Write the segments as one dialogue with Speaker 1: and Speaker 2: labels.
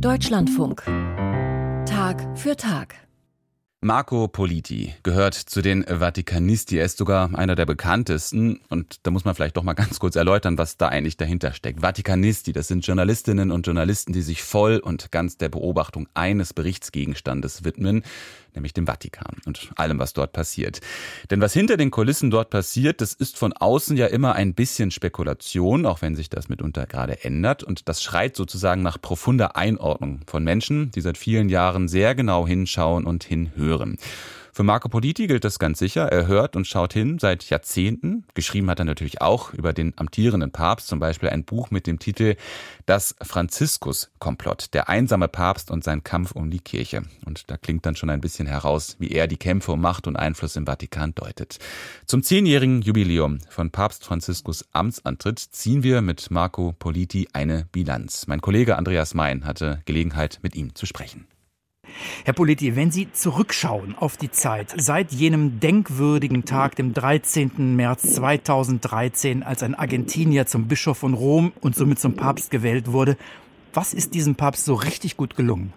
Speaker 1: Deutschlandfunk. Tag für Tag.
Speaker 2: Marco Politi gehört zu den Vatikanisti. Er ist sogar einer der bekanntesten. Und da muss man vielleicht doch mal ganz kurz erläutern, was da eigentlich dahinter steckt. Vatikanisti, das sind Journalistinnen und Journalisten, die sich voll und ganz der Beobachtung eines Berichtsgegenstandes widmen nämlich dem Vatikan und allem, was dort passiert. Denn was hinter den Kulissen dort passiert, das ist von außen ja immer ein bisschen Spekulation, auch wenn sich das mitunter gerade ändert. Und das schreit sozusagen nach profunder Einordnung von Menschen, die seit vielen Jahren sehr genau hinschauen und hinhören. Für Marco Politi gilt das ganz sicher. Er hört und schaut hin seit Jahrzehnten. Geschrieben hat er natürlich auch über den amtierenden Papst, zum Beispiel ein Buch mit dem Titel Das Franziskus-Komplott, der einsame Papst und sein Kampf um die Kirche. Und da klingt dann schon ein bisschen heraus, wie er die Kämpfe um Macht und Einfluss im Vatikan deutet. Zum zehnjährigen Jubiläum von Papst Franziskus Amtsantritt ziehen wir mit Marco Politi eine Bilanz. Mein Kollege Andreas Mein hatte Gelegenheit, mit ihm zu sprechen.
Speaker 3: Herr Politi, wenn Sie zurückschauen auf die Zeit seit jenem denkwürdigen Tag, dem 13. März 2013, als ein Argentinier zum Bischof von Rom und somit zum Papst gewählt wurde, was ist diesem Papst so richtig gut gelungen?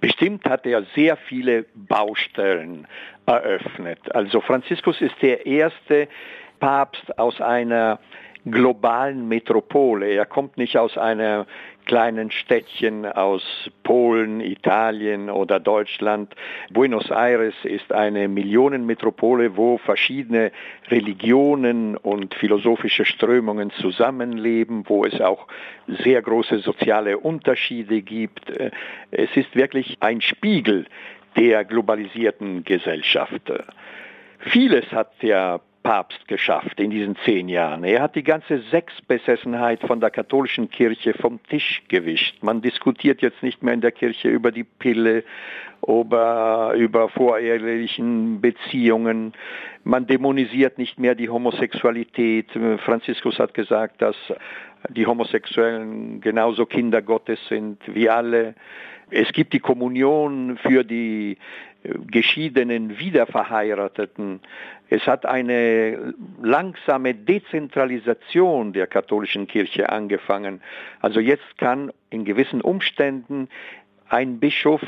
Speaker 4: Bestimmt hat er sehr viele Baustellen eröffnet. Also Franziskus ist der erste Papst aus einer globalen Metropole. Er kommt nicht aus einer kleinen Städtchen aus Polen, Italien oder Deutschland. Buenos Aires ist eine Millionenmetropole, wo verschiedene Religionen und philosophische Strömungen zusammenleben, wo es auch sehr große soziale Unterschiede gibt. Es ist wirklich ein Spiegel der globalisierten Gesellschaft. Vieles hat der Papst geschafft in diesen zehn Jahren. Er hat die ganze Sexbesessenheit von der katholischen Kirche vom Tisch gewischt. Man diskutiert jetzt nicht mehr in der Kirche über die Pille, über, über vorehelichen Beziehungen. Man dämonisiert nicht mehr die Homosexualität. Franziskus hat gesagt, dass die Homosexuellen genauso Kinder Gottes sind wie alle. Es gibt die Kommunion für die geschiedenen Wiederverheirateten. Es hat eine langsame Dezentralisation der katholischen Kirche angefangen. Also jetzt kann in gewissen Umständen ein Bischof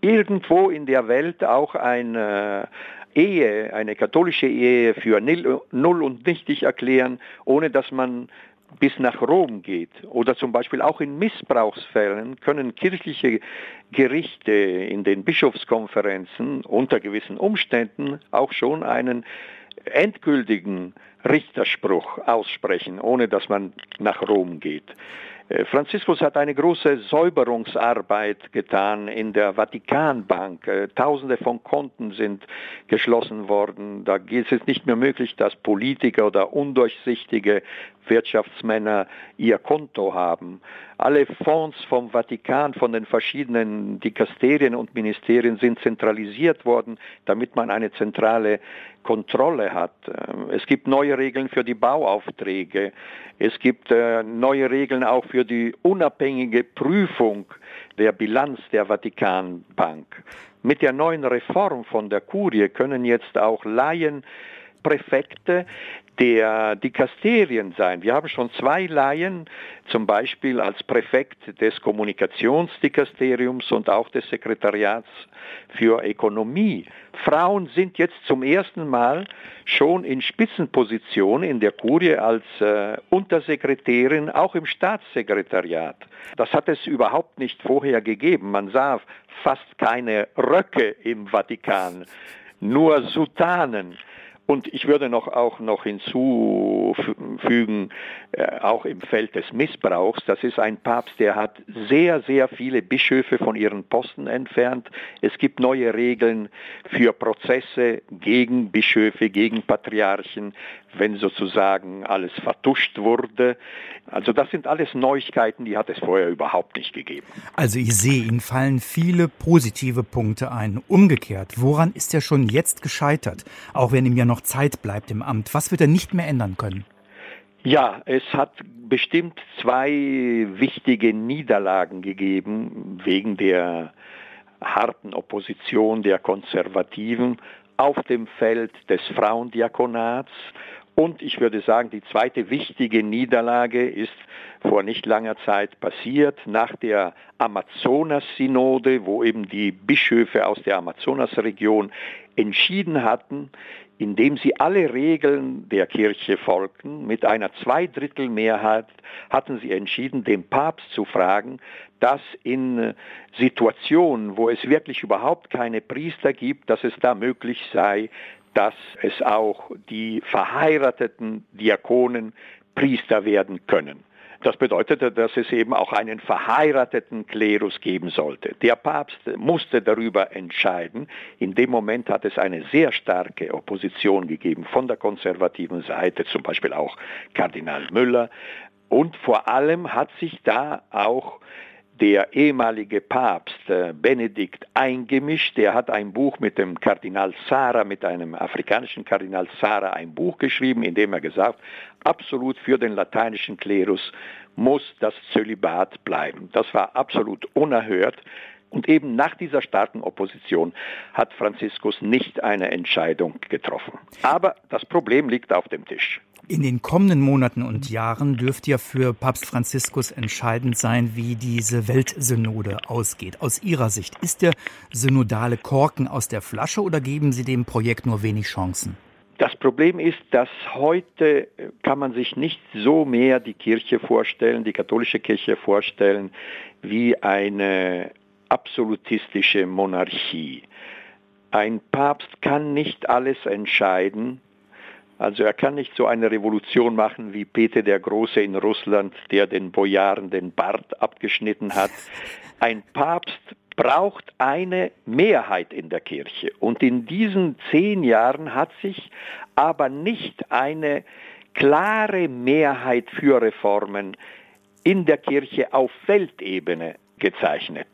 Speaker 4: irgendwo in der Welt auch eine Ehe, eine katholische Ehe für null und nichtig erklären, ohne dass man bis nach Rom geht oder zum Beispiel auch in Missbrauchsfällen können kirchliche Gerichte in den Bischofskonferenzen unter gewissen Umständen auch schon einen endgültigen Richterspruch aussprechen, ohne dass man nach Rom geht. Äh, Franziskus hat eine große Säuberungsarbeit getan in der Vatikanbank. Äh, Tausende von Konten sind geschlossen worden. Da ist es nicht mehr möglich, dass Politiker oder undurchsichtige Wirtschaftsmänner ihr Konto haben. Alle Fonds vom Vatikan, von den verschiedenen Dikasterien und Ministerien sind zentralisiert worden, damit man eine zentrale Kontrolle hat. Ähm, es gibt neue Regeln für die Bauaufträge. Es gibt äh, neue Regeln auch für die unabhängige Prüfung der Bilanz der Vatikanbank. Mit der neuen Reform von der Kurie können jetzt auch Laien Präfekte der Dikasterien sein. Wir haben schon zwei Laien, zum Beispiel als Präfekt des Kommunikationsdikasteriums und auch des Sekretariats für Ökonomie. Frauen sind jetzt zum ersten Mal schon in Spitzenposition in der Kurie als äh, Untersekretärin, auch im Staatssekretariat. Das hat es überhaupt nicht vorher gegeben. Man sah fast keine Röcke im Vatikan, nur Sutanen. Und ich würde noch auch noch hinzufügen, äh, auch im Feld des Missbrauchs, das ist ein Papst, der hat sehr, sehr viele Bischöfe von ihren Posten entfernt. Es gibt neue Regeln für Prozesse gegen Bischöfe, gegen Patriarchen, wenn sozusagen alles vertuscht wurde. Also das sind alles Neuigkeiten, die hat es vorher überhaupt nicht gegeben.
Speaker 3: Also ich sehe, Ihnen fallen viele positive Punkte ein. Umgekehrt, woran ist er schon jetzt gescheitert, auch wenn ihm ja noch Zeit bleibt im Amt? Was wird er nicht mehr ändern können?
Speaker 4: Ja, es hat bestimmt zwei wichtige Niederlagen gegeben wegen der harten Opposition der Konservativen auf dem Feld des Frauendiakonats und ich würde sagen, die zweite wichtige Niederlage ist vor nicht langer Zeit passiert, nach der Amazonas-Synode, wo eben die Bischöfe aus der Amazonasregion entschieden hatten, indem sie alle Regeln der Kirche folgten. Mit einer Zweidrittelmehrheit hatten sie entschieden, den Papst zu fragen, dass in Situationen, wo es wirklich überhaupt keine Priester gibt, dass es da möglich sei, dass es auch die verheirateten Diakonen Priester werden können. Das bedeutete, dass es eben auch einen verheirateten Klerus geben sollte. Der Papst musste darüber entscheiden. In dem Moment hat es eine sehr starke Opposition gegeben von der konservativen Seite, zum Beispiel auch Kardinal Müller. Und vor allem hat sich da auch der ehemalige Papst äh, Benedikt eingemischt. Er hat ein Buch mit dem Kardinal Sara, mit einem afrikanischen Kardinal Sara, ein Buch geschrieben, in dem er gesagt, absolut für den lateinischen Klerus muss das Zölibat bleiben. Das war absolut unerhört. Und eben nach dieser starken Opposition hat Franziskus nicht eine Entscheidung getroffen. Aber das Problem liegt auf dem Tisch.
Speaker 3: In den kommenden Monaten und Jahren dürfte ja für Papst Franziskus entscheidend sein, wie diese Weltsynode ausgeht. Aus Ihrer Sicht, ist der synodale Korken aus der Flasche oder geben Sie dem Projekt nur wenig Chancen?
Speaker 4: Das Problem ist, dass heute kann man sich nicht so mehr die Kirche vorstellen, die katholische Kirche vorstellen, wie eine absolutistische Monarchie. Ein Papst kann nicht alles entscheiden, also er kann nicht so eine Revolution machen wie Peter der Große in Russland, der den Bojaren den Bart abgeschnitten hat. Ein Papst braucht eine Mehrheit in der Kirche. Und in diesen zehn Jahren hat sich aber nicht eine klare Mehrheit für Reformen in der Kirche auf Weltebene gezeichnet.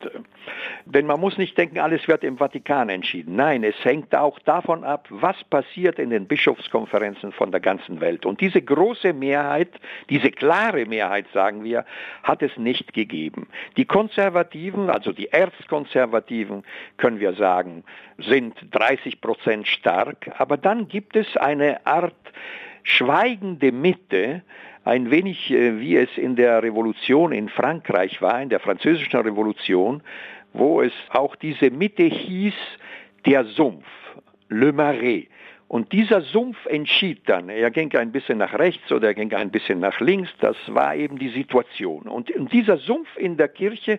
Speaker 4: Denn man muss nicht denken, alles wird im Vatikan entschieden. Nein, es hängt auch davon ab, was passiert in den Bischofskonferenzen von der ganzen Welt. Und diese große Mehrheit, diese klare Mehrheit, sagen wir, hat es nicht gegeben. Die Konservativen, also die Erzkonservativen, können wir sagen, sind 30 Prozent stark. Aber dann gibt es eine Art schweigende Mitte, ein wenig äh, wie es in der Revolution in Frankreich war, in der französischen Revolution, wo es auch diese Mitte hieß, der Sumpf, Le Marais. Und dieser Sumpf entschied dann, er ging ein bisschen nach rechts oder er ging ein bisschen nach links, das war eben die Situation. Und, dieser Sumpf in der Kirche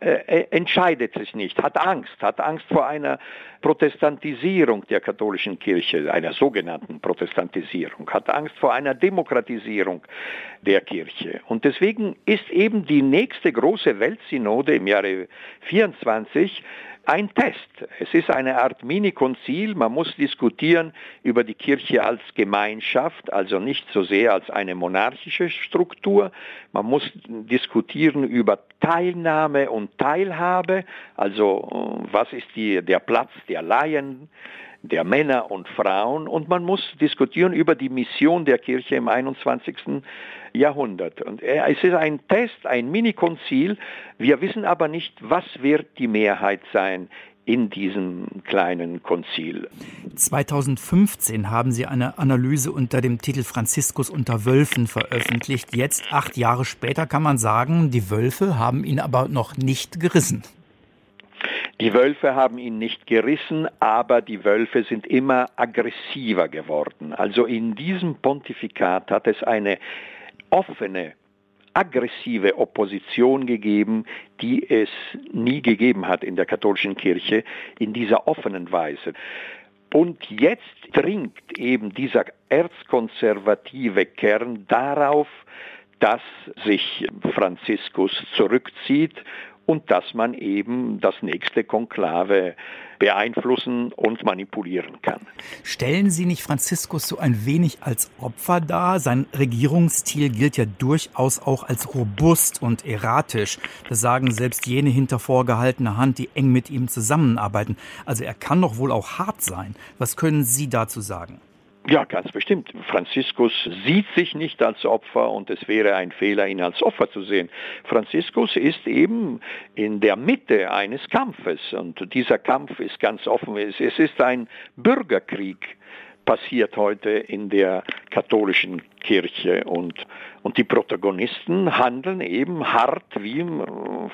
Speaker 4: äh, äh, entscheidet sich nicht, hat Angst, hat Angst vor einer Protestantisierung der katholischen Kirche, einer sogenannten Protestantisierung, hat Angst vor einer Demokratisierung der Kirche. Und deswegen ist eben die nächste große Weltsynode im Jahre 24 ein Test. Es ist eine Art Mini-Konzil. Man muss diskutieren über die Kirche als Gemeinschaft, also nicht so sehr als eine monarchische Struktur. Man muss diskutieren über Teilnahme und Teilhabe, also äh, was ist die, der Platz der Laien, der Männer und Frauen und man muss diskutieren über die Mission der Kirche im 21. Jahrhundert. Und es ist ein Test, ein Mini-Konzil. Wir wissen aber nicht, was wird die Mehrheit sein in diesem kleinen Konzil.
Speaker 3: 2015 haben Sie eine Analyse unter dem Titel Franziskus unter Wölfen veröffentlicht. Jetzt, acht Jahre später, kann man sagen, die Wölfe haben ihn aber noch nicht gerissen.
Speaker 4: Die Wölfe haben ihn nicht gerissen, aber die Wölfe sind immer aggressiver geworden. Also in diesem Pontifikat hat es eine offene, aggressive Opposition gegeben, die es nie gegeben hat in der katholischen Kirche, in dieser offenen Weise. Und jetzt dringt eben dieser erzkonservative Kern darauf, dass sich Franziskus zurückzieht und dass man eben das nächste Konklave beeinflussen und manipulieren kann.
Speaker 3: Stellen Sie nicht Franziskus so ein wenig als Opfer dar? Sein Regierungsstil gilt ja durchaus auch als robust und erratisch. Das sagen selbst jene hinter vorgehaltener Hand, die eng mit ihm zusammenarbeiten. Also er kann doch wohl auch hart sein. Was können Sie dazu sagen?
Speaker 4: Ja, ganz bestimmt. Franziskus sieht sich nicht als Opfer und es wäre ein Fehler, ihn als Opfer zu sehen. Franziskus ist eben in der Mitte eines Kampfes und dieser Kampf ist ganz offen. Es ist ein Bürgerkrieg passiert heute in der katholischen Kirche und, und die Protagonisten handeln eben hart wie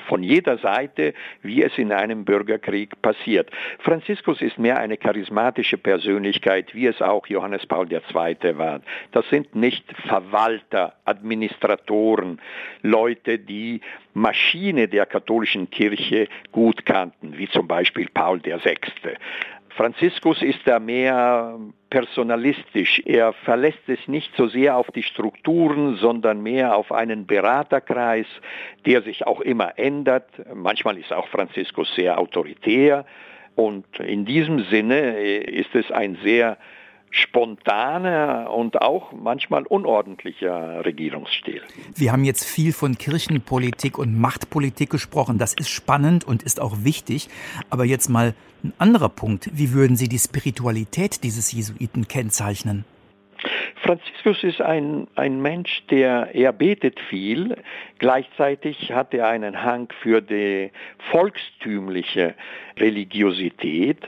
Speaker 4: von jeder Seite, wie es in einem Bürgerkrieg passiert. Franziskus ist mehr eine charismatische Persönlichkeit, wie es auch Johannes Paul II. war. Das sind nicht Verwalter, Administratoren, Leute, die Maschine der katholischen Kirche gut kannten, wie zum Beispiel Paul VI. Franziskus ist da mehr personalistisch. Er verlässt es nicht so sehr auf die Strukturen, sondern mehr auf einen Beraterkreis, der sich auch immer ändert. Manchmal ist auch Franziskus sehr autoritär. Und in diesem Sinne ist es ein sehr spontaner und auch manchmal unordentlicher Regierungsstil.
Speaker 3: Wir haben jetzt viel von Kirchenpolitik und Machtpolitik gesprochen. Das ist spannend und ist auch wichtig. Aber jetzt mal ein anderer Punkt. Wie würden Sie die Spiritualität dieses Jesuiten kennzeichnen?
Speaker 4: Franziskus ist ein, ein Mensch, der, er betet viel, gleichzeitig hat er einen Hang für die volkstümliche Religiosität.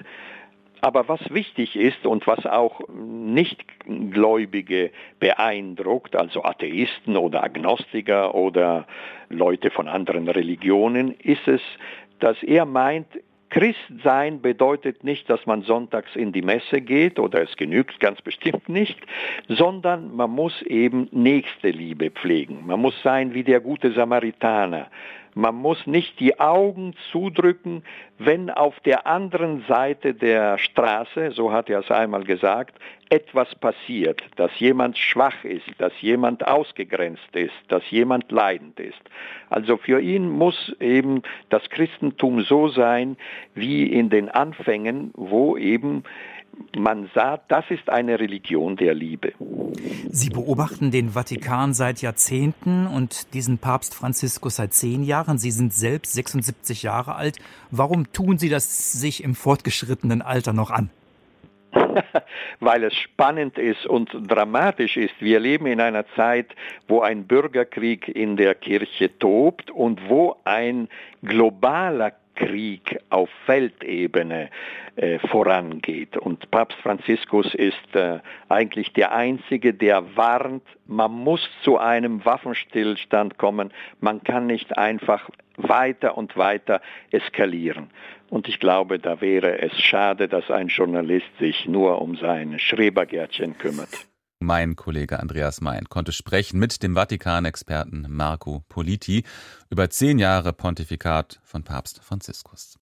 Speaker 4: Aber was wichtig ist und was auch Nichtgläubige beeindruckt, also Atheisten oder Agnostiker oder Leute von anderen Religionen, ist es, dass er meint, Christsein bedeutet nicht, dass man sonntags in die Messe geht oder es genügt ganz bestimmt nicht, sondern man muss eben nächste Liebe pflegen. Man muss sein wie der gute Samaritaner. Man muss nicht die Augen zudrücken, wenn auf der anderen Seite der Straße, so hat er es einmal gesagt, etwas passiert, dass jemand schwach ist, dass jemand ausgegrenzt ist, dass jemand leidend ist. Also für ihn muss eben das Christentum so sein wie in den Anfängen, wo eben man sagt, das ist eine Religion der Liebe.
Speaker 3: Sie beobachten den Vatikan seit Jahrzehnten und diesen Papst Franziskus seit zehn Jahren. Sie sind selbst 76 Jahre alt. Warum tun Sie das sich im fortgeschrittenen Alter noch an?
Speaker 4: Weil es spannend ist und dramatisch ist. Wir leben in einer Zeit, wo ein Bürgerkrieg in der Kirche tobt und wo ein globaler Krieg auf Weltebene äh, vorangeht. Und Papst Franziskus ist äh, eigentlich der Einzige, der warnt, man muss zu einem Waffenstillstand kommen, man kann nicht einfach weiter und weiter eskalieren. Und ich glaube, da wäre es schade, dass ein Journalist sich nur um sein Schrebergärtchen kümmert.
Speaker 2: Mein Kollege Andreas Mein konnte sprechen mit dem Vatikanexperten Marco Politi über zehn Jahre Pontifikat von Papst Franziskus.